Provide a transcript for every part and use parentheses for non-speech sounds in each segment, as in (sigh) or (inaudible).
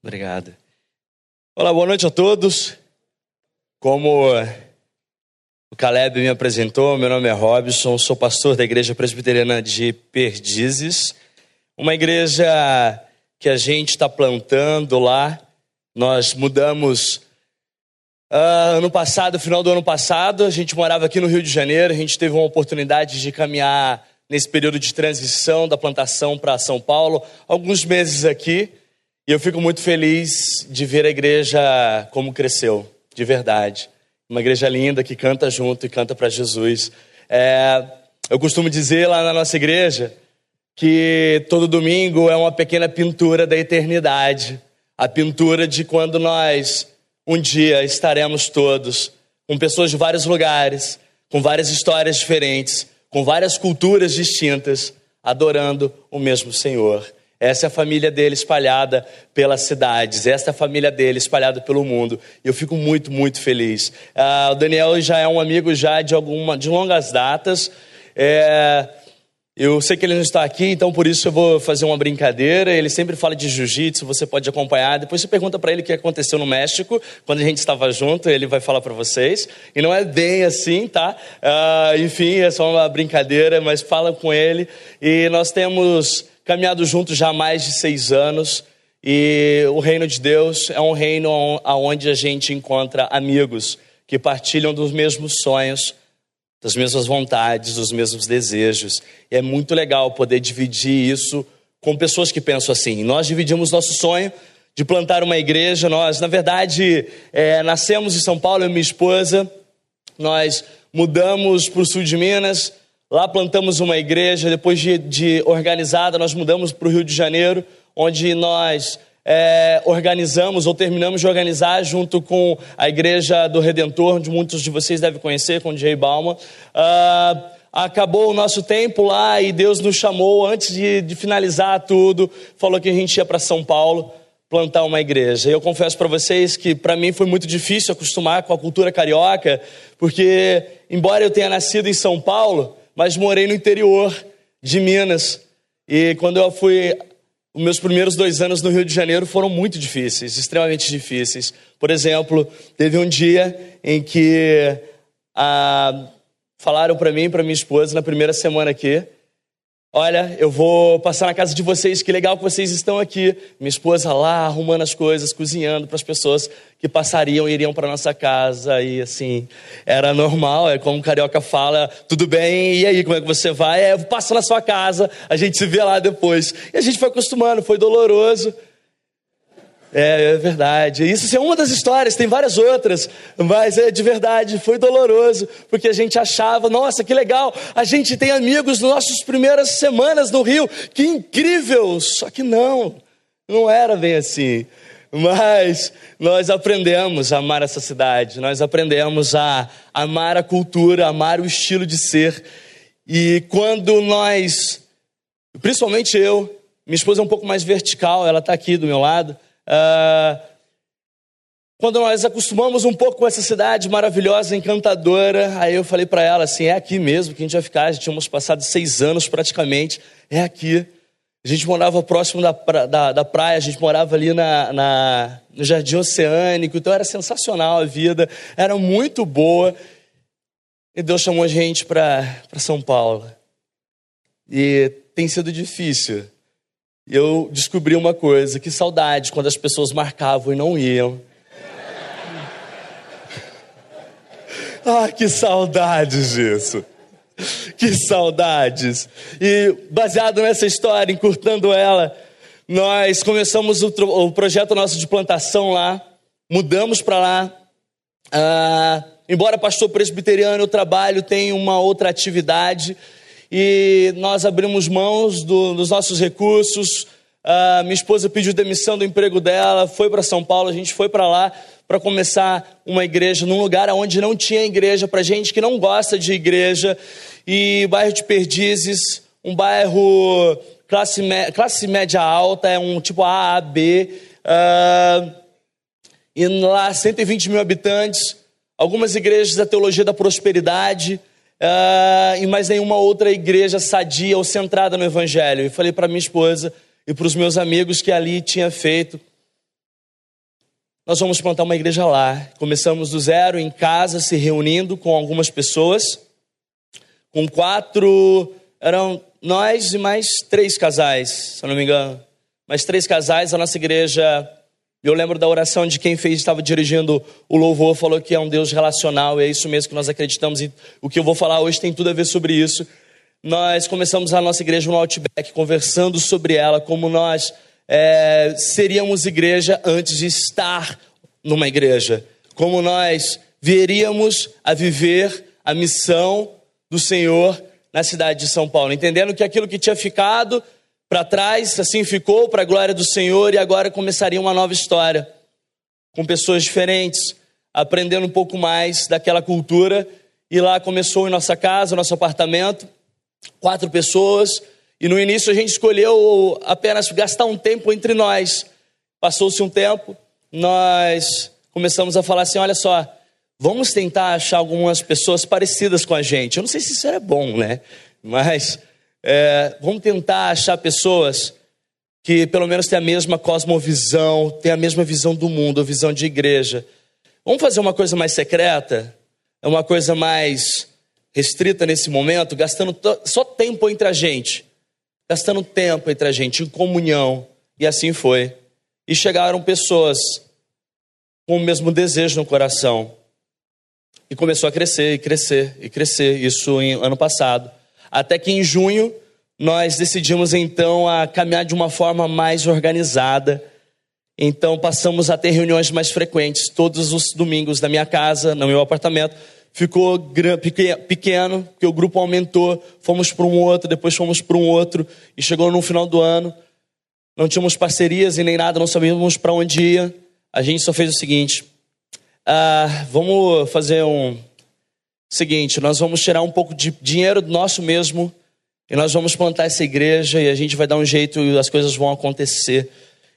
Obrigado. Olá, boa noite a todos. Como o Caleb me apresentou, meu nome é Robson, sou pastor da Igreja Presbiteriana de Perdizes, uma igreja que a gente está plantando lá. Nós mudamos uh, ano passado, final do ano passado, a gente morava aqui no Rio de Janeiro, a gente teve uma oportunidade de caminhar nesse período de transição da plantação para São Paulo, alguns meses aqui. E eu fico muito feliz de ver a igreja como cresceu, de verdade. Uma igreja linda que canta junto e canta para Jesus. É, eu costumo dizer lá na nossa igreja que todo domingo é uma pequena pintura da eternidade a pintura de quando nós um dia estaremos todos com pessoas de vários lugares, com várias histórias diferentes, com várias culturas distintas, adorando o mesmo Senhor. Essa é a família dele espalhada pelas cidades, essa é a família dele espalhada pelo mundo. E eu fico muito, muito feliz. Ah, o Daniel já é um amigo já de alguma, de longas datas. É, eu sei que ele não está aqui, então por isso eu vou fazer uma brincadeira. Ele sempre fala de jiu-jitsu, você pode acompanhar. Depois você pergunta para ele o que aconteceu no México, quando a gente estava junto, ele vai falar para vocês. E não é bem assim, tá? Uh, enfim, é só uma brincadeira, mas fala com ele. E nós temos caminhado juntos já há mais de seis anos. E o reino de Deus é um reino onde a gente encontra amigos que partilham dos mesmos sonhos, das mesmas vontades, dos mesmos desejos. E é muito legal poder dividir isso com pessoas que pensam assim. Nós dividimos nosso sonho de plantar uma igreja. Nós, na verdade, é, nascemos em São Paulo, eu e minha esposa. Nós mudamos para o sul de Minas Lá plantamos uma igreja, depois de, de organizada, nós mudamos para o Rio de Janeiro, onde nós é, organizamos ou terminamos de organizar junto com a Igreja do Redentor, onde muitos de vocês devem conhecer, com o Jay Balma. Uh, acabou o nosso tempo lá e Deus nos chamou, antes de, de finalizar tudo, falou que a gente ia para São Paulo plantar uma igreja. Eu confesso para vocês que para mim foi muito difícil acostumar com a cultura carioca, porque embora eu tenha nascido em São Paulo, mas morei no interior de Minas. E quando eu fui. Os meus primeiros dois anos no Rio de Janeiro foram muito difíceis, extremamente difíceis. Por exemplo, teve um dia em que ah, falaram para mim e para minha esposa na primeira semana aqui Olha, eu vou passar na casa de vocês, que legal que vocês estão aqui. Minha esposa lá arrumando as coisas, cozinhando para as pessoas que passariam e iriam para nossa casa. E assim, era normal, é como o carioca fala: tudo bem, e aí, como é que você vai? É, eu passo na sua casa, a gente se vê lá depois. E a gente foi acostumando, foi doloroso. É, é verdade. Isso é uma das histórias, tem várias outras, mas é de verdade, foi doloroso, porque a gente achava, nossa, que legal, a gente tem amigos nas nossas primeiras semanas no Rio, que incrível! Só que não, não era bem assim. Mas nós aprendemos a amar essa cidade, nós aprendemos a amar a cultura, amar o estilo de ser. E quando nós, principalmente eu, minha esposa é um pouco mais vertical, ela está aqui do meu lado. Uh, quando nós acostumamos um pouco com essa cidade maravilhosa, encantadora, aí eu falei para ela assim: é aqui mesmo que a gente vai ficar. Já tínhamos passado seis anos praticamente, é aqui. A gente morava próximo da, da, da praia, a gente morava ali na, na, no Jardim Oceânico, então era sensacional a vida, era muito boa. E Deus chamou a gente para São Paulo. E tem sido difícil eu descobri uma coisa, que saudade quando as pessoas marcavam e não iam. (laughs) ah, que saudades disso. Que saudades. E baseado nessa história, encurtando ela, nós começamos o, o projeto nosso de plantação lá, mudamos para lá. Ah, embora pastor presbiteriano, eu trabalho, tenho uma outra atividade e nós abrimos mãos do, dos nossos recursos. Uh, minha esposa pediu demissão do emprego dela, foi para São Paulo, a gente foi para lá para começar uma igreja num lugar onde não tinha igreja, para gente que não gosta de igreja. E bairro de Perdizes, um bairro classe, classe média alta, é um tipo A, A, B. Uh, e lá 120 mil habitantes, algumas igrejas da teologia da prosperidade, uh, e mais nenhuma outra igreja sadia ou centrada no Evangelho. E falei para minha esposa e para os meus amigos que ali tinha feito nós vamos plantar uma igreja lá. Começamos do zero, em casa, se reunindo com algumas pessoas. Com quatro, eram nós e mais três casais, se eu não me engano. Mais três casais, a nossa igreja. Eu lembro da oração de quem fez, estava dirigindo o louvor, falou que é um Deus relacional, e é isso mesmo que nós acreditamos. E o que eu vou falar hoje tem tudo a ver sobre isso. Nós começamos a nossa igreja no Outback, conversando sobre ela, como nós é, seríamos igreja antes de estar numa igreja. Como nós viríamos a viver a missão do Senhor na cidade de São Paulo, entendendo que aquilo que tinha ficado para trás, assim ficou para a glória do Senhor e agora começaria uma nova história com pessoas diferentes, aprendendo um pouco mais daquela cultura. E lá começou em nossa casa, nosso apartamento, quatro pessoas, e no início a gente escolheu apenas gastar um tempo entre nós. Passou-se um tempo, nós começamos a falar assim: olha só, vamos tentar achar algumas pessoas parecidas com a gente. Eu não sei se isso era bom, né? Mas é, vamos tentar achar pessoas que pelo menos têm a mesma cosmovisão, têm a mesma visão do mundo, a visão de igreja. Vamos fazer uma coisa mais secreta? É uma coisa mais restrita nesse momento, gastando só tempo entre a gente gastando tempo entre a gente, em comunhão. E assim foi. E chegaram pessoas com o mesmo desejo no coração. E começou a crescer, e crescer, e crescer. Isso em ano passado. Até que em junho nós decidimos então a caminhar de uma forma mais organizada. Então passamos a ter reuniões mais frequentes, todos os domingos na minha casa, no meu apartamento ficou pequeno, porque o grupo aumentou, fomos para um outro, depois fomos para um outro, e chegou no final do ano, não tínhamos parcerias e nem nada, não sabíamos para onde ia. A gente só fez o seguinte: ah, vamos fazer um seguinte, nós vamos tirar um pouco de dinheiro nosso mesmo e nós vamos plantar essa igreja e a gente vai dar um jeito e as coisas vão acontecer.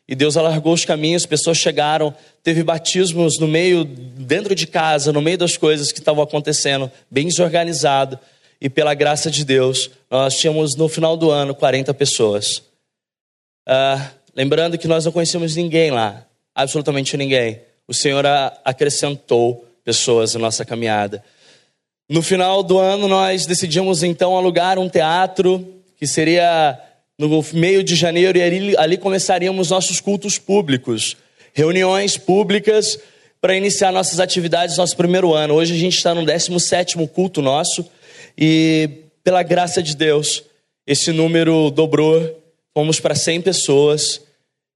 E Deus alargou os caminhos, pessoas chegaram, teve batismos no meio, dentro de casa, no meio das coisas que estavam acontecendo, bem desorganizado. E pela graça de Deus, nós tínhamos no final do ano 40 pessoas. Ah, lembrando que nós não conhecíamos ninguém lá, absolutamente ninguém. O Senhor acrescentou pessoas na nossa caminhada. No final do ano, nós decidimos então alugar um teatro que seria no meio de janeiro, e ali, ali começaríamos nossos cultos públicos, reuniões públicas para iniciar nossas atividades nosso primeiro ano. Hoje a gente está no 17 culto nosso e, pela graça de Deus, esse número dobrou, fomos para 100 pessoas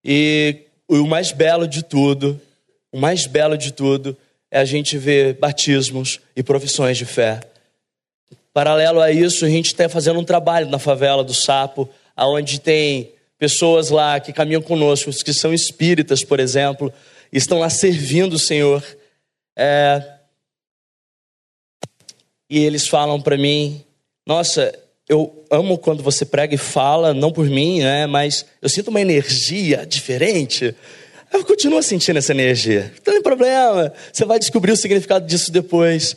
e o mais belo de tudo, o mais belo de tudo é a gente ver batismos e profissões de fé. Paralelo a isso, a gente está fazendo um trabalho na favela do Sapo, aonde tem pessoas lá que caminham conosco, que são espíritas, por exemplo, estão lá servindo o Senhor. É... E eles falam para mim: Nossa, eu amo quando você prega e fala, não por mim, né? Mas eu sinto uma energia diferente. Eu continuo sentindo essa energia. Não tem problema. Você vai descobrir o significado disso depois.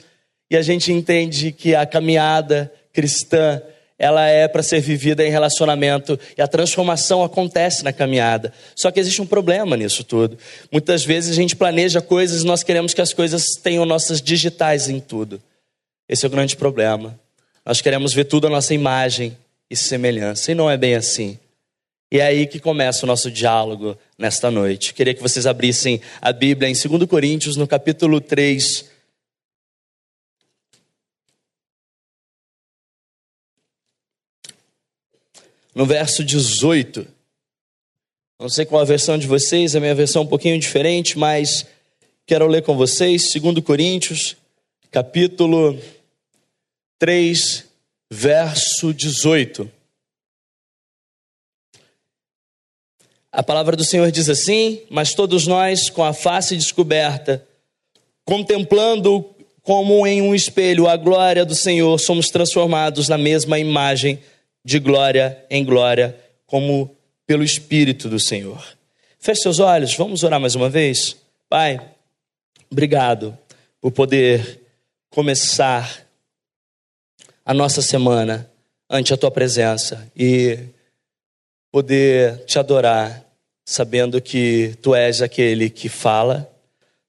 E a gente entende que a caminhada cristã ela é para ser vivida em relacionamento e a transformação acontece na caminhada. Só que existe um problema nisso tudo. Muitas vezes a gente planeja coisas e nós queremos que as coisas tenham nossas digitais em tudo. Esse é o grande problema. Nós queremos ver tudo a nossa imagem e semelhança, e não é bem assim. E é aí que começa o nosso diálogo nesta noite. Queria que vocês abrissem a Bíblia em 2 Coríntios, no capítulo 3, no verso 18. Não sei qual a versão de vocês, a minha versão é um pouquinho diferente, mas quero ler com vocês 2 Coríntios, capítulo 3, verso 18. A palavra do Senhor diz assim: Mas todos nós, com a face descoberta, contemplando como em um espelho a glória do Senhor, somos transformados na mesma imagem de glória em glória, como pelo Espírito do Senhor. Feche seus olhos, vamos orar mais uma vez? Pai, obrigado por poder começar a nossa semana ante a tua presença e poder te adorar, sabendo que tu és aquele que fala,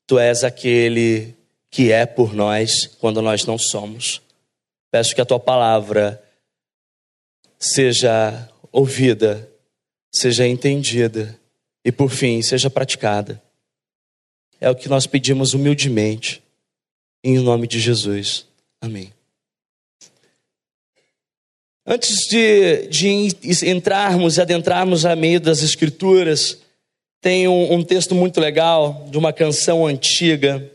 Tu és aquele que é por nós quando nós não somos. Peço que a tua palavra seja ouvida, seja entendida e, por fim, seja praticada. É o que nós pedimos humildemente, em nome de Jesus. Amém. Antes de, de entrarmos e adentrarmos a meio das Escrituras, tem um, um texto muito legal de uma canção antiga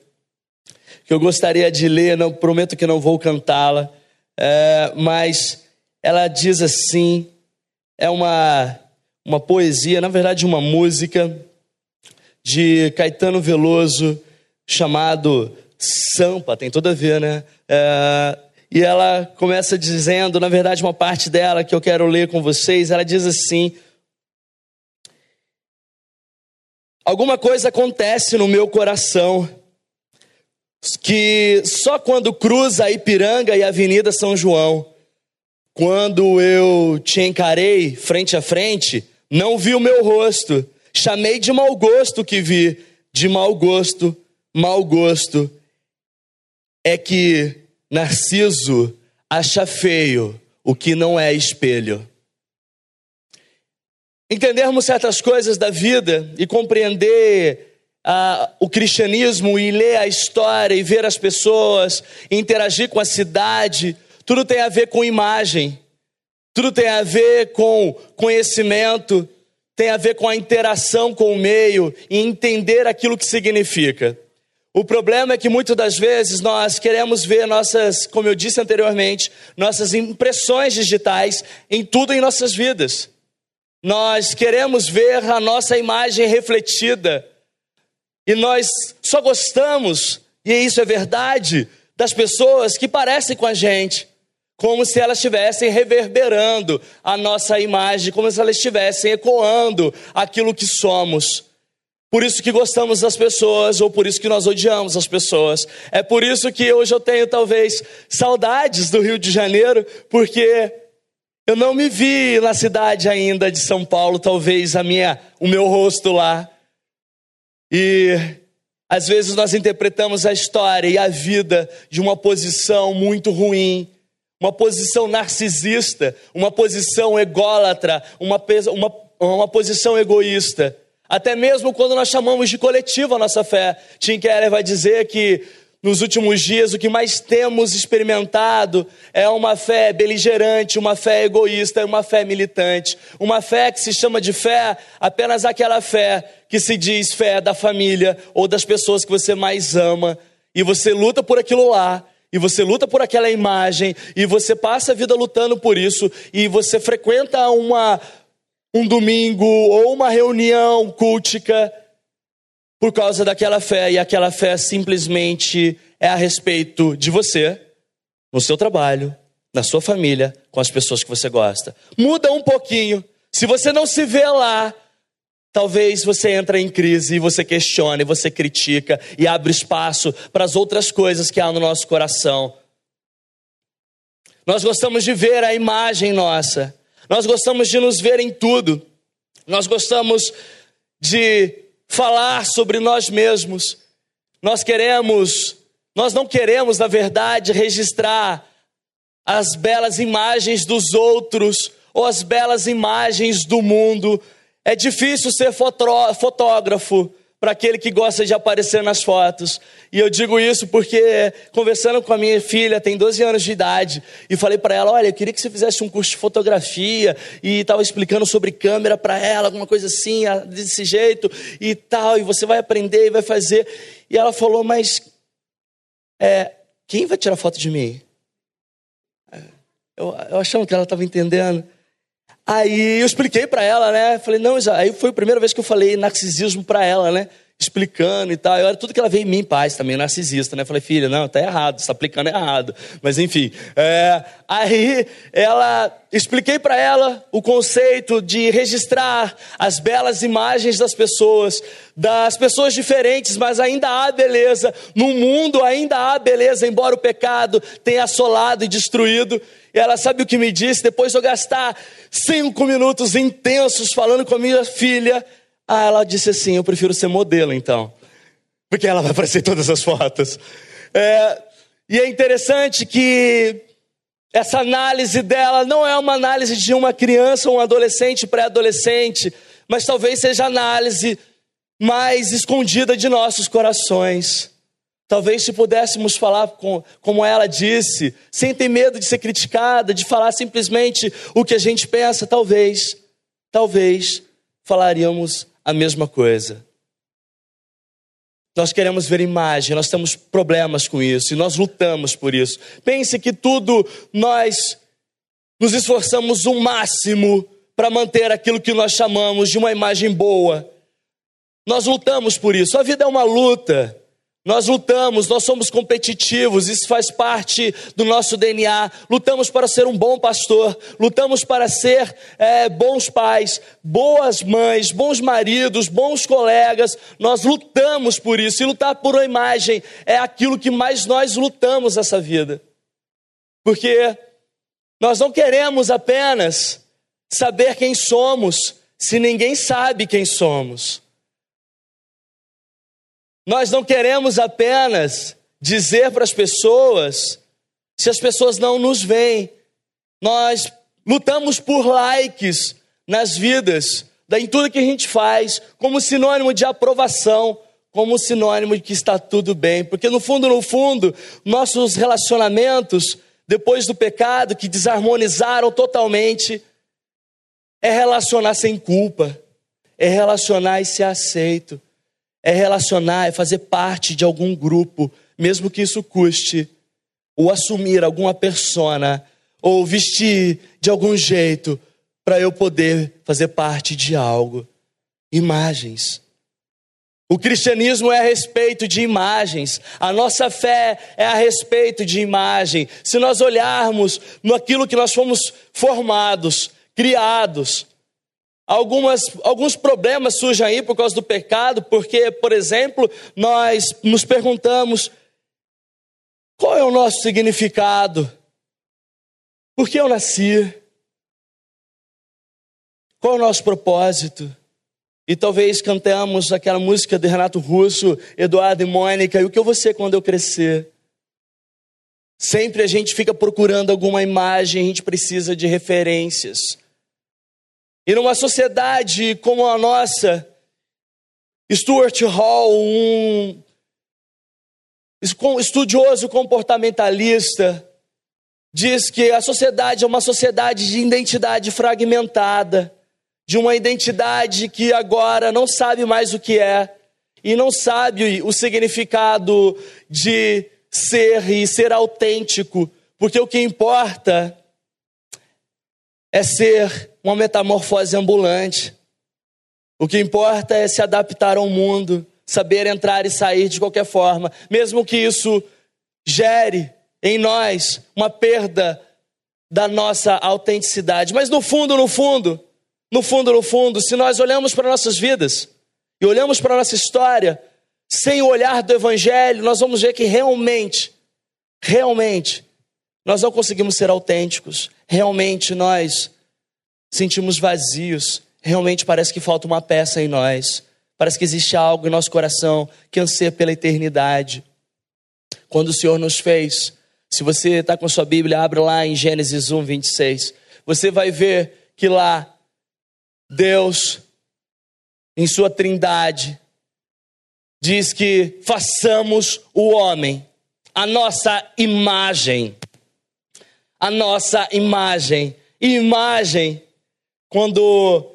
que eu gostaria de ler, não prometo que não vou cantá-la, é, mas ela diz assim: é uma, uma poesia, na verdade, uma música de Caetano Veloso chamado Sampa, tem tudo a ver, né? É, e ela começa dizendo, na verdade, uma parte dela que eu quero ler com vocês, ela diz assim: Alguma coisa acontece no meu coração que só quando cruza a Ipiranga e a Avenida São João, quando eu te encarei frente a frente, não vi o meu rosto, chamei de mau gosto que vi, de mau gosto, mau gosto. É que Narciso acha feio o que não é espelho entendermos certas coisas da vida e compreender ah, o cristianismo e ler a história e ver as pessoas, interagir com a cidade, tudo tem a ver com imagem, tudo tem a ver com conhecimento, tem a ver com a interação com o meio e entender aquilo que significa. O problema é que muitas das vezes nós queremos ver nossas, como eu disse anteriormente, nossas impressões digitais em tudo em nossas vidas. Nós queremos ver a nossa imagem refletida. E nós só gostamos, e isso é verdade, das pessoas que parecem com a gente, como se elas estivessem reverberando a nossa imagem, como se elas estivessem ecoando aquilo que somos. Por isso que gostamos das pessoas, ou por isso que nós odiamos as pessoas. É por isso que hoje eu tenho talvez saudades do Rio de Janeiro, porque eu não me vi na cidade ainda de São Paulo, talvez a minha, o meu rosto lá. E às vezes nós interpretamos a história e a vida de uma posição muito ruim, uma posição narcisista, uma posição ególatra, uma, uma, uma posição egoísta. Até mesmo quando nós chamamos de coletivo a nossa fé. Tim Keller vai dizer que nos últimos dias, o que mais temos experimentado é uma fé beligerante, uma fé egoísta, uma fé militante, uma fé que se chama de fé apenas aquela fé que se diz fé da família ou das pessoas que você mais ama, e você luta por aquilo lá, e você luta por aquela imagem, e você passa a vida lutando por isso, e você frequenta uma, um domingo ou uma reunião cultica por causa daquela fé, e aquela fé simplesmente é a respeito de você, no seu trabalho, na sua família, com as pessoas que você gosta. Muda um pouquinho. Se você não se vê lá, talvez você entre em crise e você questione, você critica e abre espaço para as outras coisas que há no nosso coração. Nós gostamos de ver a imagem nossa. Nós gostamos de nos ver em tudo. Nós gostamos de falar sobre nós mesmos. Nós queremos, nós não queremos, na verdade, registrar as belas imagens dos outros ou as belas imagens do mundo. É difícil ser fotógrafo para aquele que gosta de aparecer nas fotos. E eu digo isso porque, conversando com a minha filha, tem 12 anos de idade, e falei para ela: Olha, eu queria que você fizesse um curso de fotografia, e estava explicando sobre câmera para ela, alguma coisa assim, desse jeito e tal, e você vai aprender e vai fazer. E ela falou: Mas é, quem vai tirar foto de mim? Eu, eu achando que ela estava entendendo. Aí eu expliquei para ela, né? Falei, não, já. Aí foi a primeira vez que eu falei narcisismo para ela, né? Explicando e tal. Eu era tudo que ela veio em mim, paz, também narcisista, né? Falei, filha, não, tá errado, você tá aplicando errado. Mas enfim. É... Aí ela expliquei para ela o conceito de registrar as belas imagens das pessoas, das pessoas diferentes, mas ainda há beleza. No mundo ainda há beleza, embora o pecado tenha assolado e destruído. E ela sabe o que me disse? Depois de eu gastar cinco minutos intensos falando com a minha filha, ah, ela disse assim: Eu prefiro ser modelo então. porque ela vai aparecer em todas as fotos. É, e é interessante que essa análise dela não é uma análise de uma criança, um adolescente, pré-adolescente, mas talvez seja a análise mais escondida de nossos corações. Talvez se pudéssemos falar com, como ela disse, sem ter medo de ser criticada, de falar simplesmente o que a gente pensa, talvez, talvez falaríamos a mesma coisa. Nós queremos ver imagem, nós temos problemas com isso e nós lutamos por isso. Pense que tudo nós nos esforçamos o máximo para manter aquilo que nós chamamos de uma imagem boa. Nós lutamos por isso. A vida é uma luta. Nós lutamos, nós somos competitivos, isso faz parte do nosso DNA. Lutamos para ser um bom pastor, lutamos para ser é, bons pais, boas mães, bons maridos, bons colegas. Nós lutamos por isso. E lutar por uma imagem é aquilo que mais nós lutamos nessa vida. Porque nós não queremos apenas saber quem somos, se ninguém sabe quem somos. Nós não queremos apenas dizer para as pessoas se as pessoas não nos veem. Nós lutamos por likes nas vidas, em tudo que a gente faz, como sinônimo de aprovação, como sinônimo de que está tudo bem. Porque no fundo, no fundo, nossos relacionamentos, depois do pecado, que desarmonizaram totalmente, é relacionar sem culpa, é relacionar e ser aceito é relacionar, é fazer parte de algum grupo, mesmo que isso custe, ou assumir alguma persona, ou vestir de algum jeito, para eu poder fazer parte de algo. Imagens. O cristianismo é a respeito de imagens, a nossa fé é a respeito de imagem. Se nós olharmos no aquilo que nós fomos formados, criados, Algumas, alguns problemas surgem aí por causa do pecado, porque, por exemplo, nós nos perguntamos: qual é o nosso significado? Por que eu nasci? Qual é o nosso propósito? E talvez cantemos aquela música de Renato Russo, Eduardo e Mônica, e o que eu vou ser quando eu crescer? Sempre a gente fica procurando alguma imagem, a gente precisa de referências. E numa sociedade como a nossa, Stuart Hall, um estudioso comportamentalista, diz que a sociedade é uma sociedade de identidade fragmentada, de uma identidade que agora não sabe mais o que é e não sabe o significado de ser e ser autêntico, porque o que importa é ser uma metamorfose ambulante. O que importa é se adaptar ao mundo, saber entrar e sair de qualquer forma, mesmo que isso gere em nós uma perda da nossa autenticidade. Mas no fundo, no fundo, no fundo, no fundo, se nós olhamos para nossas vidas e olhamos para nossa história sem o olhar do evangelho, nós vamos ver que realmente, realmente, nós não conseguimos ser autênticos. Realmente nós sentimos vazios. Realmente parece que falta uma peça em nós. Parece que existe algo em nosso coração que anseia pela eternidade. Quando o Senhor nos fez, se você está com sua Bíblia, abre lá em Gênesis 1, 26. Você vai ver que lá, Deus, em Sua trindade, diz que façamos o homem, a nossa imagem. A nossa imagem. Imagem quando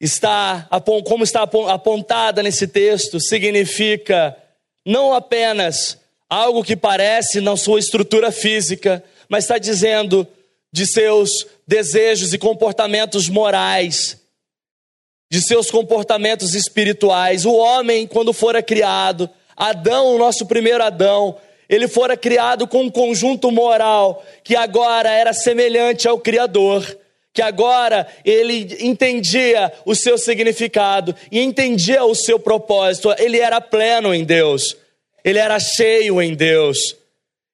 está como está apontada nesse texto, significa não apenas algo que parece na sua estrutura física, mas está dizendo de seus desejos e comportamentos morais, de seus comportamentos espirituais. O homem, quando fora criado, Adão, o nosso primeiro Adão, ele fora criado com um conjunto moral que agora era semelhante ao Criador que agora ele entendia o seu significado e entendia o seu propósito. Ele era pleno em Deus, ele era cheio em Deus.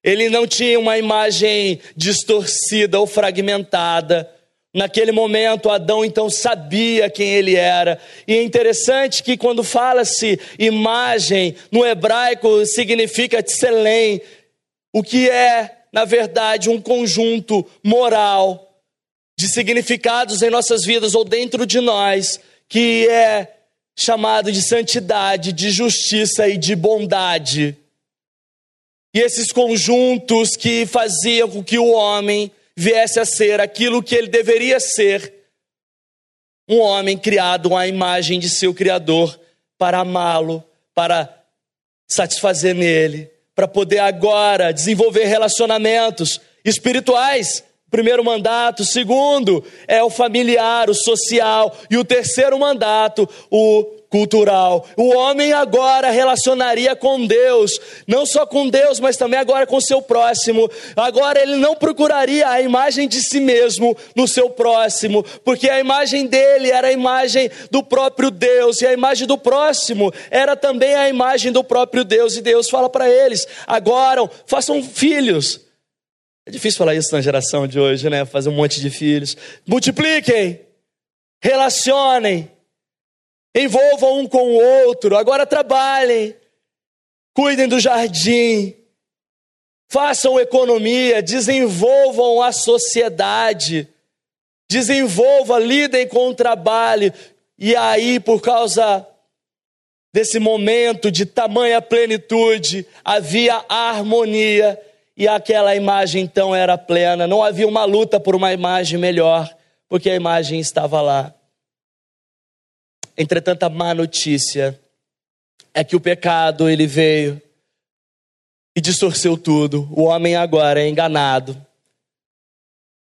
Ele não tinha uma imagem distorcida ou fragmentada, Naquele momento, Adão então sabia quem ele era. E é interessante que quando fala-se imagem, no hebraico significa tselem, o que é, na verdade, um conjunto moral de significados em nossas vidas ou dentro de nós, que é chamado de santidade, de justiça e de bondade. E esses conjuntos que faziam com que o homem viesse a ser aquilo que ele deveria ser, um homem criado à imagem de seu Criador, para amá-lo, para satisfazer nele, para poder agora desenvolver relacionamentos espirituais. Primeiro mandato, segundo é o familiar, o social, e o terceiro mandato, o cultural. O homem agora relacionaria com Deus, não só com Deus, mas também agora com seu próximo. Agora ele não procuraria a imagem de si mesmo no seu próximo, porque a imagem dele era a imagem do próprio Deus, e a imagem do próximo era também a imagem do próprio Deus. E Deus fala para eles: agora façam filhos. É difícil falar isso na geração de hoje, né? Fazer um monte de filhos. Multipliquem, relacionem, envolvam um com o outro, agora trabalhem, cuidem do jardim, façam economia, desenvolvam a sociedade, desenvolva, lidem com o trabalho, e aí, por causa desse momento de tamanha plenitude, havia harmonia, e aquela imagem então era plena, não havia uma luta por uma imagem melhor, porque a imagem estava lá. Entretanto, a má notícia é que o pecado ele veio e distorceu tudo. O homem agora é enganado.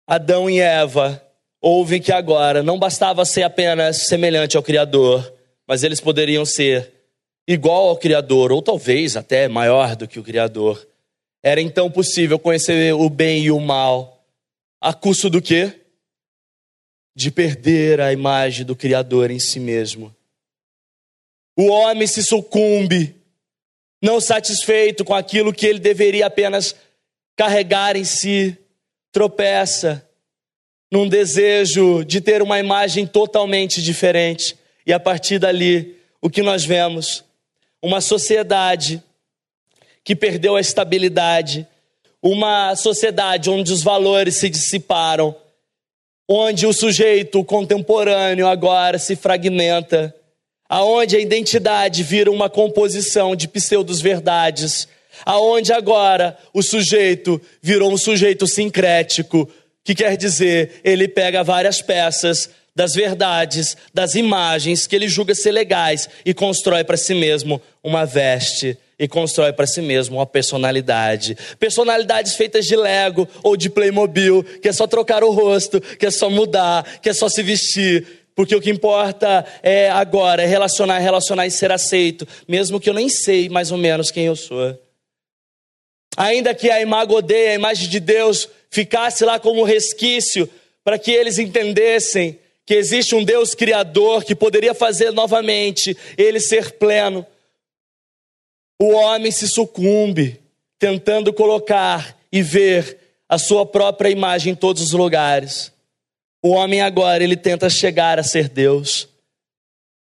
Adão e Eva ouvem que agora não bastava ser apenas semelhante ao Criador, mas eles poderiam ser igual ao Criador, ou talvez até maior do que o Criador. Era então possível conhecer o bem e o mal, a custo do quê? de perder a imagem do Criador em si mesmo. O homem se sucumbe, não satisfeito com aquilo que ele deveria apenas carregar em si, tropeça num desejo de ter uma imagem totalmente diferente. E a partir dali, o que nós vemos? Uma sociedade que perdeu a estabilidade, uma sociedade onde os valores se dissiparam onde o sujeito contemporâneo agora se fragmenta, aonde a identidade vira uma composição de pseudos verdades, aonde agora o sujeito virou um sujeito sincrético, que quer dizer, ele pega várias peças das verdades, das imagens que ele julga ser legais e constrói para si mesmo uma veste e constrói para si mesmo uma personalidade. Personalidades feitas de Lego ou de Playmobil, que é só trocar o rosto, que é só mudar, que é só se vestir. Porque o que importa é agora, é relacionar, relacionar e ser aceito, mesmo que eu nem sei mais ou menos quem eu sou. Ainda que a a imagem de Deus, ficasse lá como resquício, para que eles entendessem que existe um Deus criador que poderia fazer novamente ele ser pleno o homem se sucumbe tentando colocar e ver a sua própria imagem em todos os lugares. O homem agora, ele tenta chegar a ser Deus.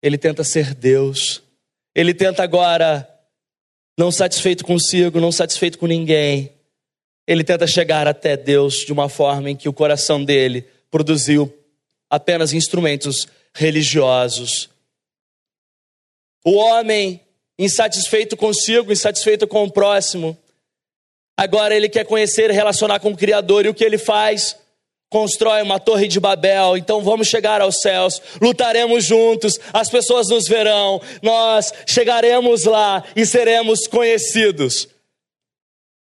Ele tenta ser Deus. Ele tenta agora, não satisfeito consigo, não satisfeito com ninguém, ele tenta chegar até Deus de uma forma em que o coração dele produziu apenas instrumentos religiosos. O homem insatisfeito consigo, insatisfeito com o próximo. Agora ele quer conhecer e relacionar com o Criador, e o que ele faz? Constrói uma torre de Babel, então vamos chegar aos céus, lutaremos juntos, as pessoas nos verão, nós chegaremos lá e seremos conhecidos.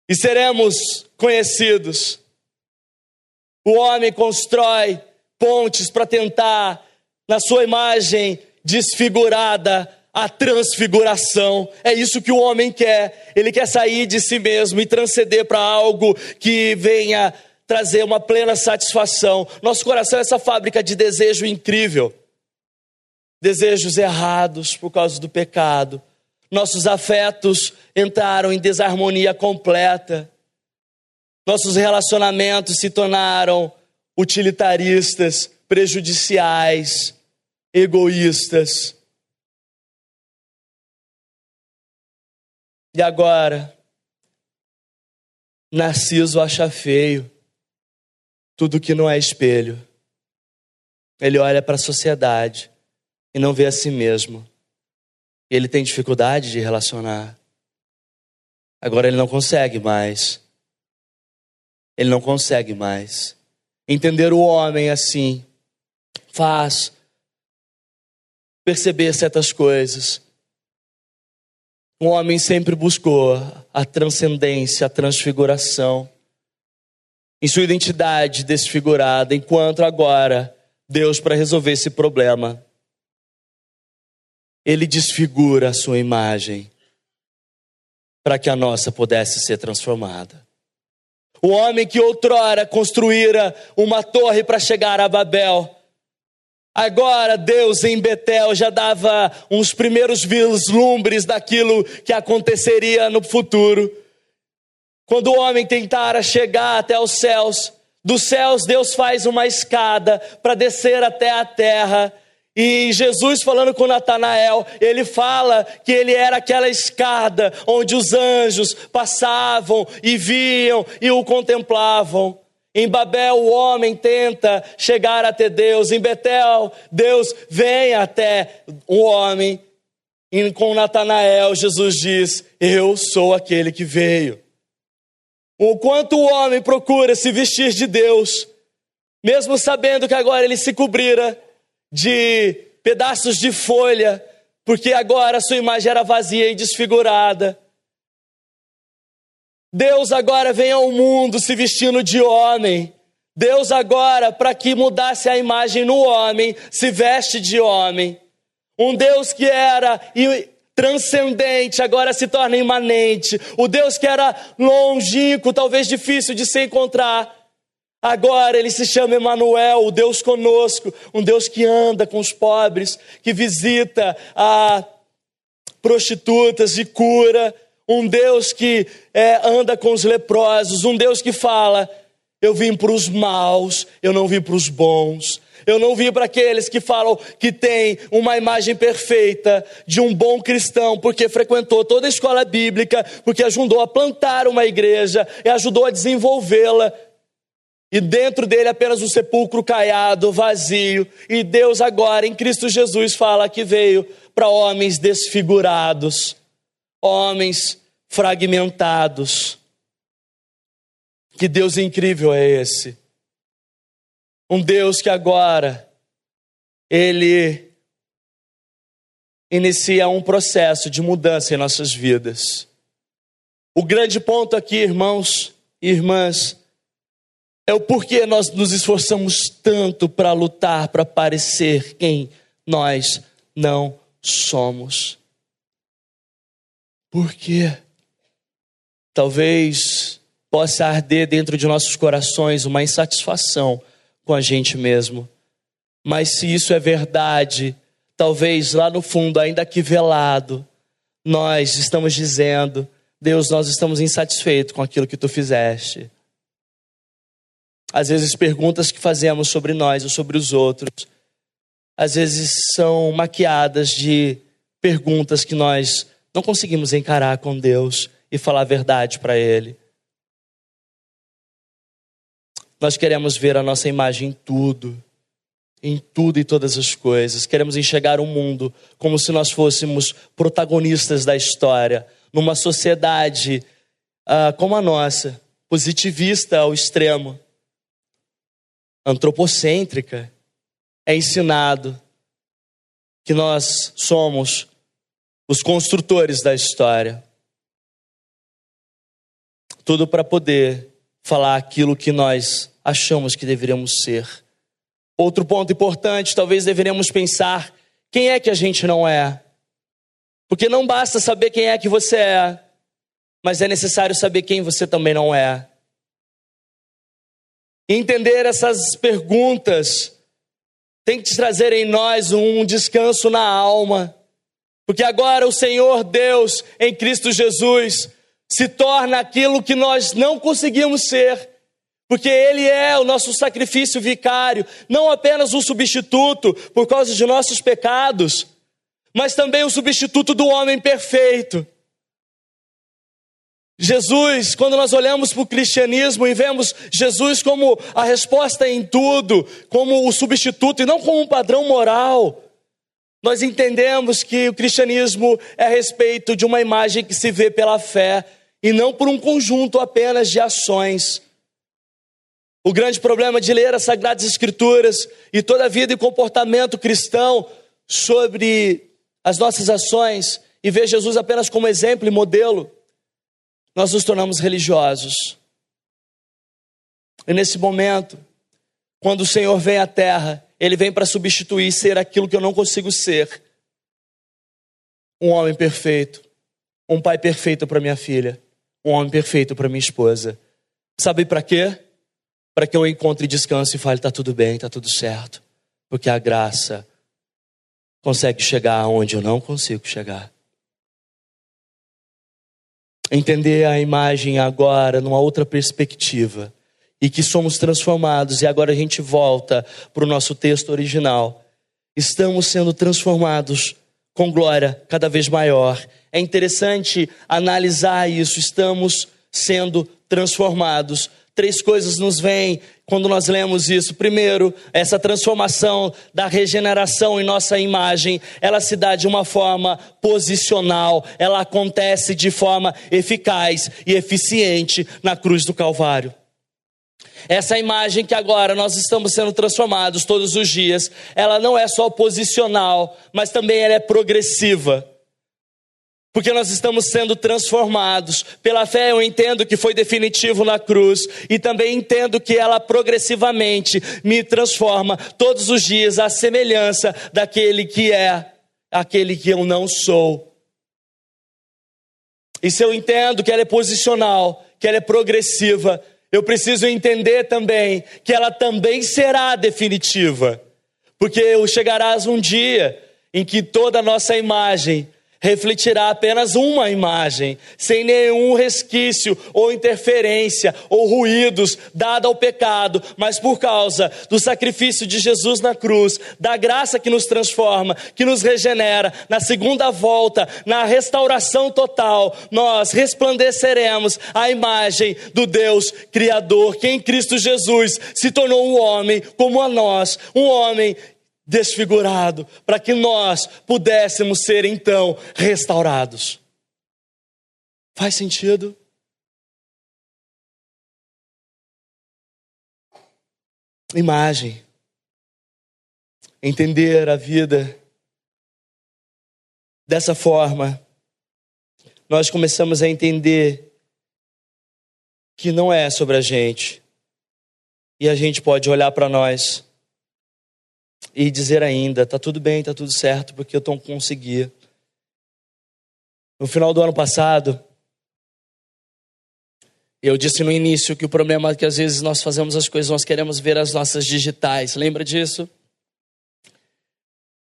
E seremos conhecidos. O homem constrói pontes para tentar, na sua imagem desfigurada, a transfiguração. É isso que o homem quer. Ele quer sair de si mesmo e transcender para algo que venha trazer uma plena satisfação. Nosso coração é essa fábrica de desejo incrível. Desejos errados por causa do pecado. Nossos afetos entraram em desarmonia completa. Nossos relacionamentos se tornaram utilitaristas, prejudiciais, egoístas. E agora, Narciso acha feio tudo que não é espelho. Ele olha para a sociedade e não vê a si mesmo. Ele tem dificuldade de relacionar. Agora ele não consegue mais. Ele não consegue mais. Entender o homem assim faz perceber certas coisas. O homem sempre buscou a transcendência, a transfiguração em sua identidade desfigurada, enquanto agora Deus, para resolver esse problema, ele desfigura a sua imagem para que a nossa pudesse ser transformada. O homem que outrora construíra uma torre para chegar a Babel, agora Deus em Betel já dava uns primeiros vislumbres daquilo que aconteceria no futuro. Quando o homem tentara chegar até os céus, dos céus Deus faz uma escada para descer até a terra. E Jesus falando com Natanael, ele fala que ele era aquela escada onde os anjos passavam e viam e o contemplavam. Em Babel, o homem tenta chegar até Deus. Em Betel, Deus vem até o homem. E com Natanael, Jesus diz: Eu sou aquele que veio. O quanto o homem procura se vestir de Deus, mesmo sabendo que agora ele se cobrira de pedaços de folha, porque agora sua imagem era vazia e desfigurada. Deus agora vem ao mundo se vestindo de homem. Deus agora, para que mudasse a imagem no homem, se veste de homem. Um Deus que era transcendente agora se torna imanente. O Deus que era longínquo, talvez difícil de se encontrar, agora ele se chama Emanuel, o Deus conosco, um Deus que anda com os pobres, que visita a prostitutas e cura, um Deus que é, anda com os leprosos, um Deus que fala: eu vim para os maus, eu não vim para os bons. Eu não vim para aqueles que falam que tem uma imagem perfeita de um bom cristão, porque frequentou toda a escola bíblica, porque ajudou a plantar uma igreja e ajudou a desenvolvê-la. E dentro dele apenas um sepulcro caiado, vazio. E Deus agora, em Cristo Jesus, fala que veio para homens desfigurados, homens fragmentados. Que Deus incrível é esse? Um Deus que agora ele inicia um processo de mudança em nossas vidas. O grande ponto aqui, irmãos e irmãs, é o porquê nós nos esforçamos tanto para lutar para parecer quem nós não somos. Por quê? Talvez possa arder dentro de nossos corações uma insatisfação com a gente mesmo. Mas se isso é verdade, talvez lá no fundo, ainda que velado, nós estamos dizendo: Deus, nós estamos insatisfeitos com aquilo que tu fizeste. Às vezes, perguntas que fazemos sobre nós ou sobre os outros, às vezes são maquiadas de perguntas que nós não conseguimos encarar com Deus e falar a verdade para Ele. Nós queremos ver a nossa imagem em tudo, em tudo e todas as coisas. Queremos enxergar o mundo como se nós fôssemos protagonistas da história, numa sociedade uh, como a nossa, positivista ao extremo, antropocêntrica. É ensinado que nós somos os construtores da história. Tudo para poder falar aquilo que nós achamos que deveríamos ser. Outro ponto importante, talvez deveríamos pensar quem é que a gente não é. Porque não basta saber quem é que você é, mas é necessário saber quem você também não é. Entender essas perguntas tem que trazer em nós um descanso na alma. Porque agora o Senhor Deus em Cristo Jesus se torna aquilo que nós não conseguimos ser, Porque Ele é o nosso sacrifício vicário, não apenas um substituto por causa de nossos pecados, mas também o substituto do homem perfeito. Jesus, quando nós olhamos para o cristianismo e vemos Jesus como a resposta em tudo, como o substituto e não como um padrão moral, nós entendemos que o cristianismo é a respeito de uma imagem que se vê pela fé e não por um conjunto apenas de ações. O grande problema de ler as Sagradas Escrituras e toda a vida e comportamento cristão sobre as nossas ações e ver Jesus apenas como exemplo e modelo nós nos tornamos religiosos. E nesse momento, quando o Senhor vem à terra, ele vem para substituir ser aquilo que eu não consigo ser. Um homem perfeito, um pai perfeito para minha filha, um homem perfeito para minha esposa. Sabe para quê? Para que eu encontre descanso e fale: está tudo bem, está tudo certo. Porque a graça consegue chegar onde eu não consigo chegar entender a imagem agora numa outra perspectiva e que somos transformados, e agora a gente volta para o nosso texto original. Estamos sendo transformados com glória cada vez maior. É interessante analisar isso, estamos sendo transformados Três coisas nos vêm quando nós lemos isso. Primeiro, essa transformação da regeneração em nossa imagem, ela se dá de uma forma posicional, ela acontece de forma eficaz e eficiente na cruz do Calvário. Essa imagem que agora nós estamos sendo transformados todos os dias, ela não é só posicional, mas também ela é progressiva. Porque nós estamos sendo transformados. Pela fé eu entendo que foi definitivo na cruz e também entendo que ela progressivamente me transforma todos os dias à semelhança daquele que é, aquele que eu não sou. E se eu entendo que ela é posicional, que ela é progressiva, eu preciso entender também que ela também será definitiva. Porque chegarás um dia em que toda a nossa imagem refletirá apenas uma imagem, sem nenhum resquício ou interferência ou ruídos dado ao pecado, mas por causa do sacrifício de Jesus na cruz, da graça que nos transforma, que nos regenera, na segunda volta, na restauração total, nós resplandeceremos a imagem do Deus Criador, que em Cristo Jesus se tornou um homem como a nós, um homem desfigurado, para que nós pudéssemos ser então restaurados. Faz sentido? Imagem. Entender a vida dessa forma, nós começamos a entender que não é sobre a gente. E a gente pode olhar para nós e dizer ainda: tá tudo bem, tá tudo certo, porque eu estou conseguir. No final do ano passado, eu disse no início que o problema é que às vezes nós fazemos as coisas, nós queremos ver as nossas digitais. Lembra disso?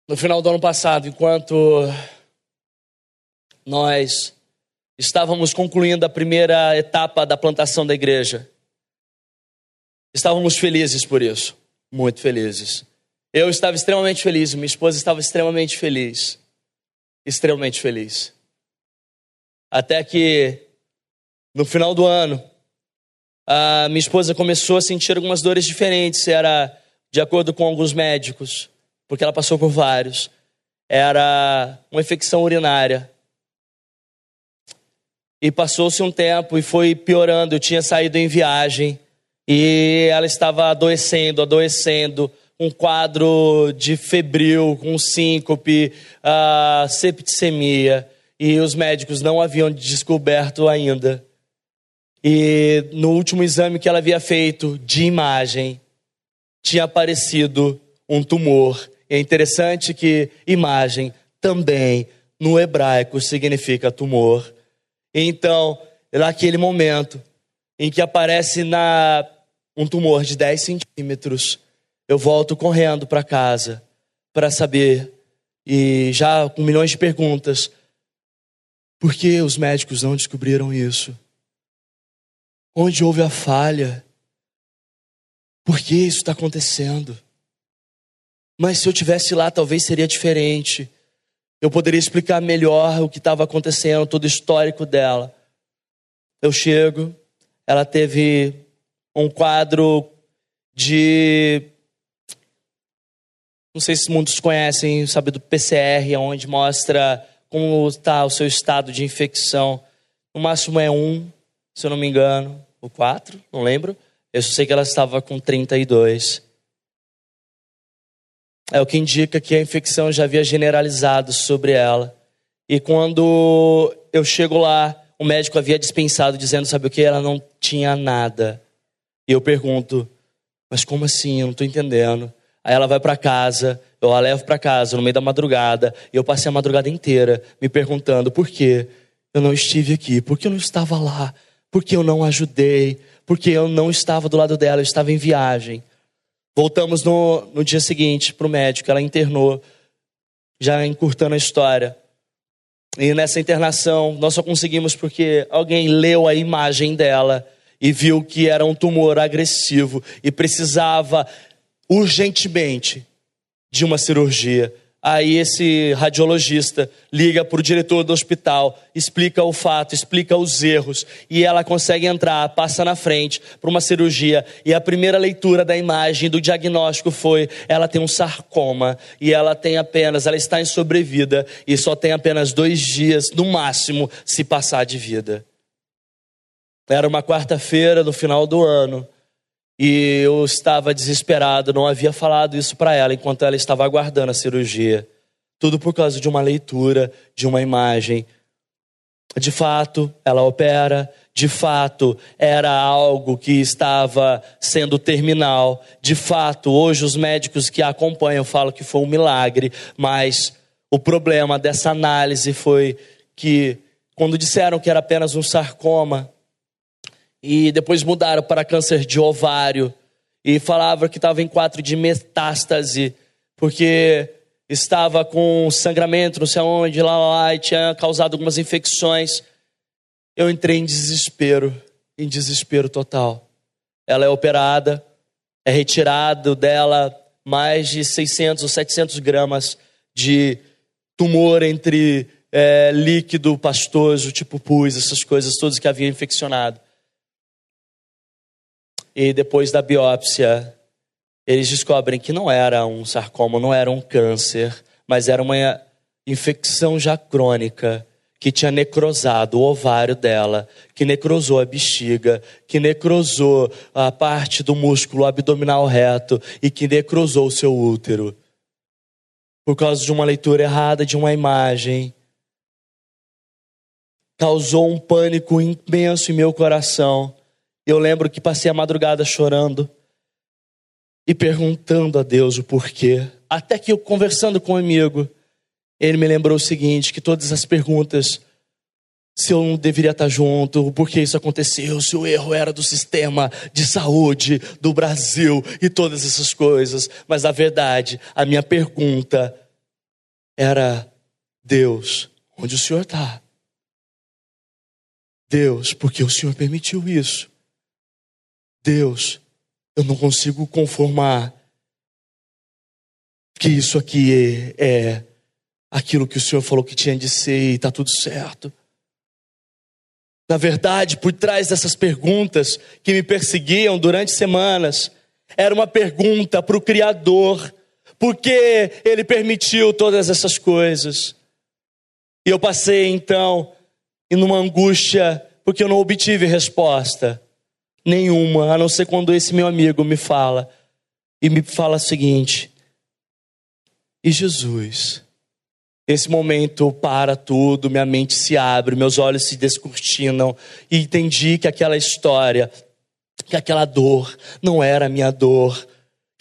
No final do ano passado, enquanto nós estávamos concluindo a primeira etapa da plantação da igreja, estávamos felizes por isso, muito felizes. Eu estava extremamente feliz, minha esposa estava extremamente feliz. Extremamente feliz. Até que, no final do ano, a minha esposa começou a sentir algumas dores diferentes. Era, de acordo com alguns médicos, porque ela passou por vários, era uma infecção urinária. E passou-se um tempo e foi piorando. Eu tinha saído em viagem e ela estava adoecendo, adoecendo um quadro de febril, com síncope, uh, septicemia, e os médicos não haviam descoberto ainda. E no último exame que ela havia feito de imagem, tinha aparecido um tumor. E é interessante que imagem também no hebraico significa tumor. Então, naquele momento em que aparece na, um tumor de 10 centímetros, eu volto correndo para casa para saber, e já com milhões de perguntas, por que os médicos não descobriram isso? Onde houve a falha? Por que isso está acontecendo? Mas se eu tivesse lá, talvez seria diferente. Eu poderia explicar melhor o que estava acontecendo, todo o histórico dela. Eu chego, ela teve um quadro de. Não sei se muitos conhecem, sabe, do PCR, onde mostra como está o seu estado de infecção. No máximo é um, se eu não me engano, ou quatro, não lembro. Eu sei que ela estava com 32. É o que indica que a infecção já havia generalizado sobre ela. E quando eu chego lá, o médico havia dispensado, dizendo: sabe o que? Ela não tinha nada. E eu pergunto: mas como assim? Eu não estou entendendo. Aí ela vai para casa, eu a levo para casa no meio da madrugada, e eu passei a madrugada inteira me perguntando por que eu não estive aqui, por que eu não estava lá, por que eu não ajudei, por que eu não estava do lado dela, eu estava em viagem. Voltamos no, no dia seguinte para o médico, ela internou, já encurtando a história. E nessa internação, nós só conseguimos porque alguém leu a imagem dela e viu que era um tumor agressivo e precisava urgentemente de uma cirurgia. Aí esse radiologista liga para o diretor do hospital, explica o fato, explica os erros, e ela consegue entrar, passa na frente para uma cirurgia. E a primeira leitura da imagem, do diagnóstico foi: ela tem um sarcoma e ela tem apenas, ela está em sobrevida e só tem apenas dois dias, no máximo, se passar de vida. Era uma quarta-feira no final do ano. E eu estava desesperado, não havia falado isso para ela enquanto ela estava aguardando a cirurgia. Tudo por causa de uma leitura, de uma imagem. De fato, ela opera, de fato, era algo que estava sendo terminal. De fato, hoje os médicos que a acompanham falam que foi um milagre, mas o problema dessa análise foi que, quando disseram que era apenas um sarcoma, e depois mudaram para câncer de ovário e falava que estava em quatro de metástase, porque estava com sangramento, não sei aonde, lá, lá, e tinha causado algumas infecções. Eu entrei em desespero, em desespero total. Ela é operada, é retirado dela mais de 600 ou 700 gramas de tumor entre é, líquido pastoso, tipo pus, essas coisas todas que havia infeccionado. E depois da biópsia, eles descobrem que não era um sarcoma, não era um câncer, mas era uma infecção já crônica que tinha necrosado o ovário dela, que necrosou a bexiga, que necrosou a parte do músculo abdominal reto e que necrosou o seu útero. Por causa de uma leitura errada de uma imagem, causou um pânico imenso em meu coração eu lembro que passei a madrugada chorando e perguntando a Deus o porquê. Até que eu conversando com um amigo, ele me lembrou o seguinte: que todas as perguntas, se eu não deveria estar junto, o porquê isso aconteceu, se o erro era do sistema de saúde do Brasil e todas essas coisas. Mas na verdade, a minha pergunta era: Deus, onde o Senhor está? Deus, porque o Senhor permitiu isso? Deus, eu não consigo conformar que isso aqui é, é aquilo que o Senhor falou que tinha de ser e está tudo certo. Na verdade, por trás dessas perguntas que me perseguiam durante semanas, era uma pergunta para o Criador: por que Ele permitiu todas essas coisas? E eu passei então em uma angústia porque eu não obtive resposta nenhuma, a não ser quando esse meu amigo me fala e me fala o seguinte: e Jesus? Esse momento para tudo, minha mente se abre, meus olhos se descortinam e entendi que aquela história, que aquela dor não era minha dor,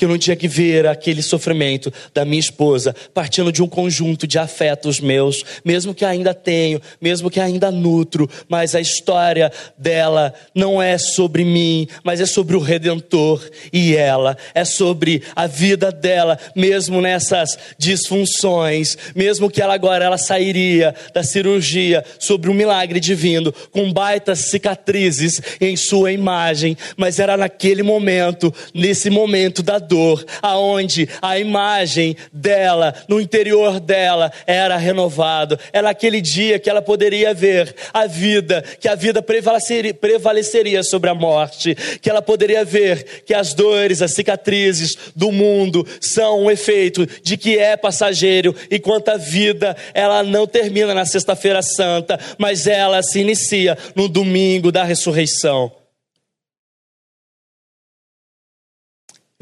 que eu não tinha que ver aquele sofrimento da minha esposa partindo de um conjunto de afetos meus, mesmo que ainda tenho, mesmo que ainda nutro, mas a história dela não é sobre mim, mas é sobre o Redentor e ela, é sobre a vida dela, mesmo nessas disfunções, mesmo que ela agora ela sairia da cirurgia sobre um milagre divino, com baitas cicatrizes em sua imagem, mas era naquele momento, nesse momento da dor, aonde a imagem dela, no interior dela, era renovado. Era aquele dia que ela poderia ver a vida, que a vida prevaleceria, prevaleceria sobre a morte, que ela poderia ver que as dores, as cicatrizes do mundo são um efeito de que é passageiro, enquanto a vida ela não termina na sexta-feira santa, mas ela se inicia no domingo da ressurreição.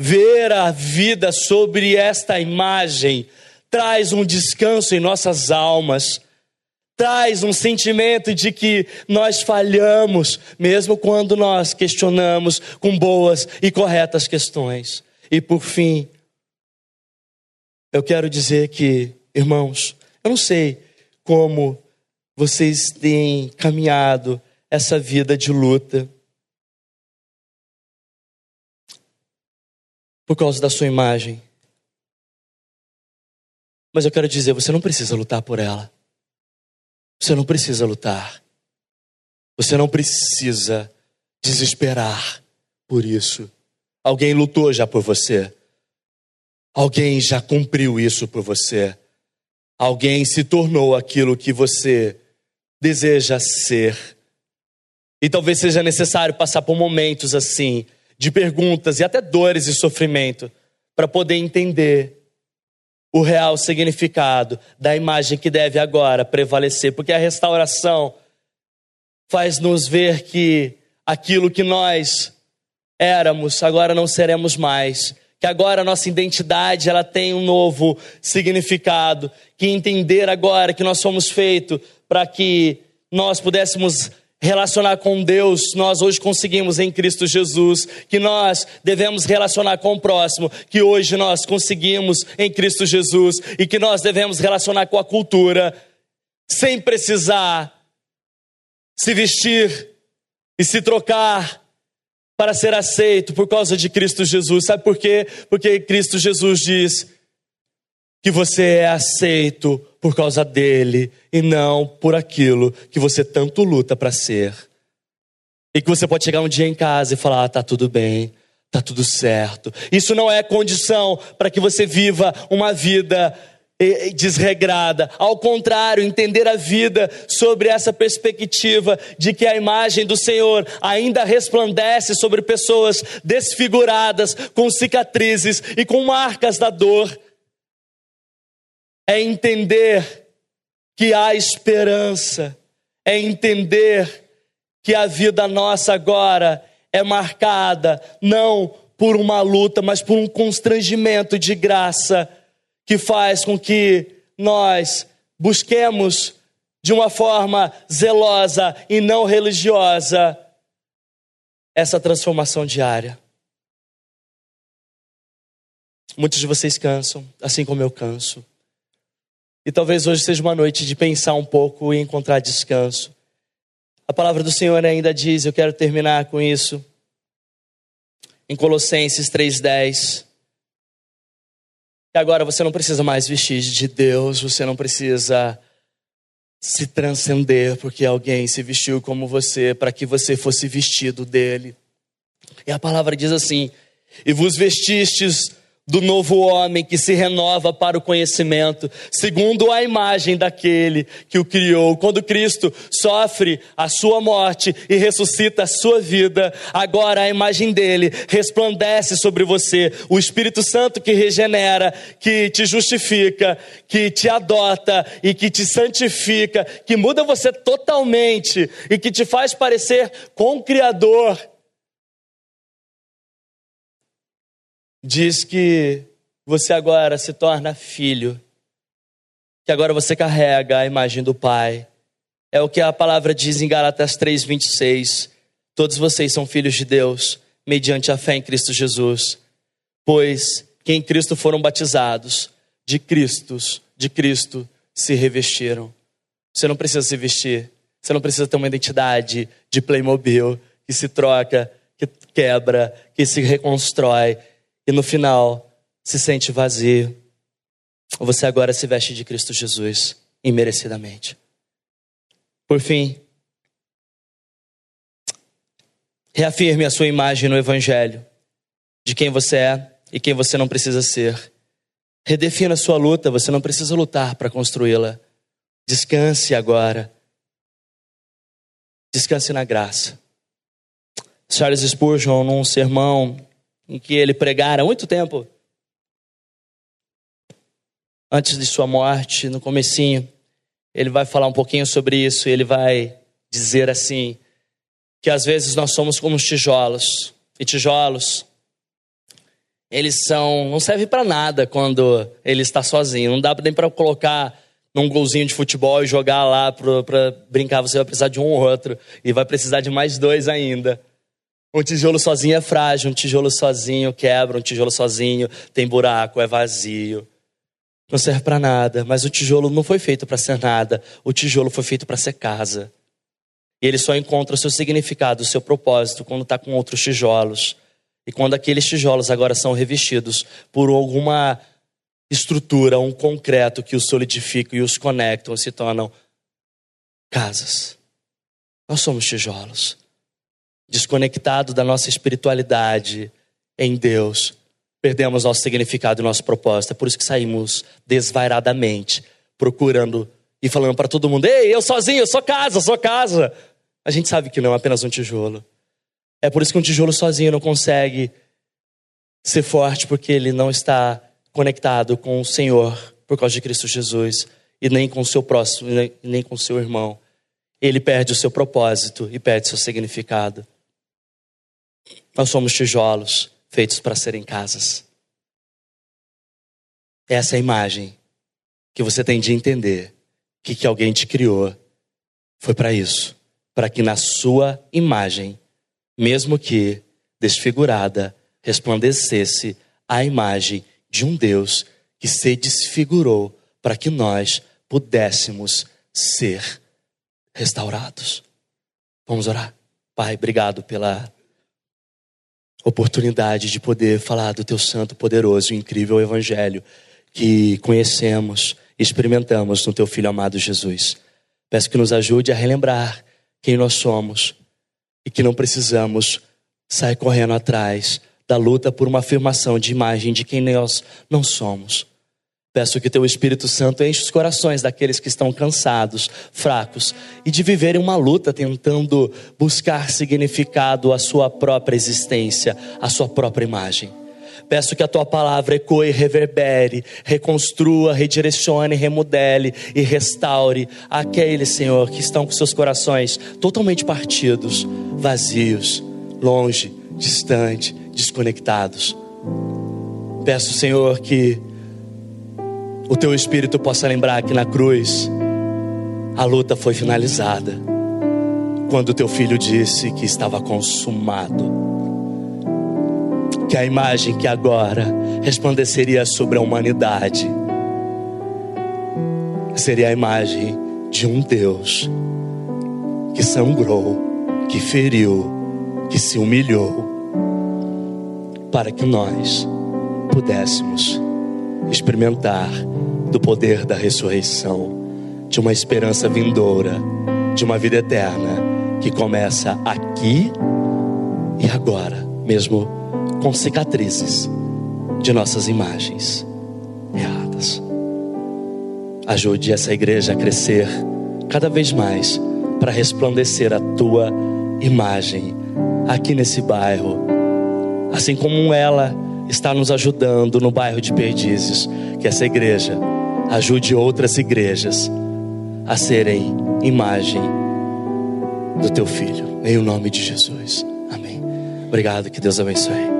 Ver a vida sobre esta imagem traz um descanso em nossas almas, traz um sentimento de que nós falhamos, mesmo quando nós questionamos com boas e corretas questões. E por fim, eu quero dizer que, irmãos, eu não sei como vocês têm caminhado essa vida de luta. Por causa da sua imagem. Mas eu quero dizer, você não precisa lutar por ela. Você não precisa lutar. Você não precisa desesperar por isso. Alguém lutou já por você. Alguém já cumpriu isso por você. Alguém se tornou aquilo que você deseja ser. E talvez seja necessário passar por momentos assim de perguntas e até dores e sofrimento para poder entender o real significado da imagem que deve agora prevalecer, porque a restauração faz nos ver que aquilo que nós éramos agora não seremos mais, que agora a nossa identidade ela tem um novo significado, que entender agora que nós fomos feitos para que nós pudéssemos relacionar com Deus, nós hoje conseguimos em Cristo Jesus, que nós devemos relacionar com o próximo, que hoje nós conseguimos em Cristo Jesus, e que nós devemos relacionar com a cultura, sem precisar se vestir e se trocar para ser aceito por causa de Cristo Jesus. Sabe por quê? Porque Cristo Jesus diz que você é aceito por causa dele e não por aquilo que você tanto luta para ser. E que você pode chegar um dia em casa e falar: ah, tá tudo bem, tá tudo certo. Isso não é condição para que você viva uma vida desregrada. Ao contrário, entender a vida sobre essa perspectiva de que a imagem do Senhor ainda resplandece sobre pessoas desfiguradas, com cicatrizes e com marcas da dor é entender que há esperança, é entender que a vida nossa agora é marcada não por uma luta, mas por um constrangimento de graça que faz com que nós busquemos de uma forma zelosa e não religiosa essa transformação diária. Muitos de vocês cansam, assim como eu canso. E talvez hoje seja uma noite de pensar um pouco e encontrar descanso. A palavra do Senhor ainda diz, eu quero terminar com isso, em Colossenses 3,10. E agora você não precisa mais vestir de Deus, você não precisa se transcender porque alguém se vestiu como você para que você fosse vestido dele. E a palavra diz assim: E vos vestistes do novo homem que se renova para o conhecimento, segundo a imagem daquele que o criou. Quando Cristo sofre a sua morte e ressuscita a sua vida, agora a imagem dele resplandece sobre você. O Espírito Santo que regenera, que te justifica, que te adota e que te santifica, que muda você totalmente e que te faz parecer com o Criador diz que você agora se torna filho, que agora você carrega a imagem do Pai. É o que a palavra diz em Galatas 3:26. Todos vocês são filhos de Deus, mediante a fé em Cristo Jesus. pois que em Cristo foram batizados, de Cristo, de Cristo se revestiram. Você não precisa se vestir, você não precisa ter uma identidade de Playmobil que se troca, que quebra, que se reconstrói e no final se sente vazio. Você agora se veste de Cristo Jesus imerecidamente. Por fim, reafirme a sua imagem no Evangelho, de quem você é e quem você não precisa ser. Redefina a sua luta, você não precisa lutar para construí-la. Descanse agora. Descanse na graça. Charles Spurgeon, num sermão em que ele pregara há muito tempo, antes de sua morte, no comecinho, ele vai falar um pouquinho sobre isso e ele vai dizer assim, que às vezes nós somos como os tijolos, e tijolos eles são não serve para nada quando ele está sozinho, não dá nem para colocar num golzinho de futebol e jogar lá para brincar, você vai precisar de um ou outro e vai precisar de mais dois ainda. Um tijolo sozinho é frágil, um tijolo sozinho quebra, um tijolo sozinho tem buraco, é vazio. Não serve para nada, mas o tijolo não foi feito para ser nada, o tijolo foi feito para ser casa. E ele só encontra o seu significado, o seu propósito, quando está com outros tijolos. E quando aqueles tijolos agora são revestidos por alguma estrutura, um concreto que os solidifica e os conectam, se tornam casas. Nós somos tijolos. Desconectado da nossa espiritualidade em Deus, perdemos nosso significado e nosso propósito. É por isso que saímos desvairadamente, procurando e falando para todo mundo: Ei, eu sozinho, eu sou casa, sou casa. A gente sabe que não é apenas um tijolo. É por isso que um tijolo sozinho não consegue ser forte, porque ele não está conectado com o Senhor por causa de Cristo Jesus, e nem com o seu próximo, nem com o seu irmão. Ele perde o seu propósito e perde seu significado. Nós somos tijolos feitos para serem casas. Essa é a imagem que você tem de entender que, que alguém te criou. Foi para isso, para que na sua imagem, mesmo que desfigurada, resplandecesse a imagem de um Deus que se desfigurou para que nós pudéssemos ser restaurados. Vamos orar. Pai, obrigado pela oportunidade de poder falar do teu santo, poderoso e incrível evangelho que conhecemos e experimentamos no teu filho amado Jesus. Peço que nos ajude a relembrar quem nós somos e que não precisamos sair correndo atrás da luta por uma afirmação de imagem de quem nós não somos. Peço que teu Espírito Santo enche os corações daqueles que estão cansados, fracos e de viverem uma luta tentando buscar significado à sua própria existência, à sua própria imagem. Peço que a tua palavra ecoe, reverbere, reconstrua, redirecione, remodele e restaure aqueles, Senhor, que estão com seus corações totalmente partidos, vazios, longe, distante, desconectados. Peço, Senhor, que o teu espírito possa lembrar que na cruz a luta foi finalizada. Quando teu filho disse que estava consumado. Que a imagem que agora resplandeceria sobre a humanidade seria a imagem de um Deus que sangrou, que feriu, que se humilhou, para que nós pudéssemos experimentar do poder da ressurreição, de uma esperança vindoura, de uma vida eterna que começa aqui e agora, mesmo com cicatrizes de nossas imagens erradas. Ajude essa igreja a crescer cada vez mais para resplandecer a tua imagem aqui nesse bairro, assim como ela está nos ajudando no bairro de Perdizes, que essa igreja ajude outras igrejas a serem imagem do teu filho. Em o nome de Jesus. Amém. Obrigado, que Deus abençoe.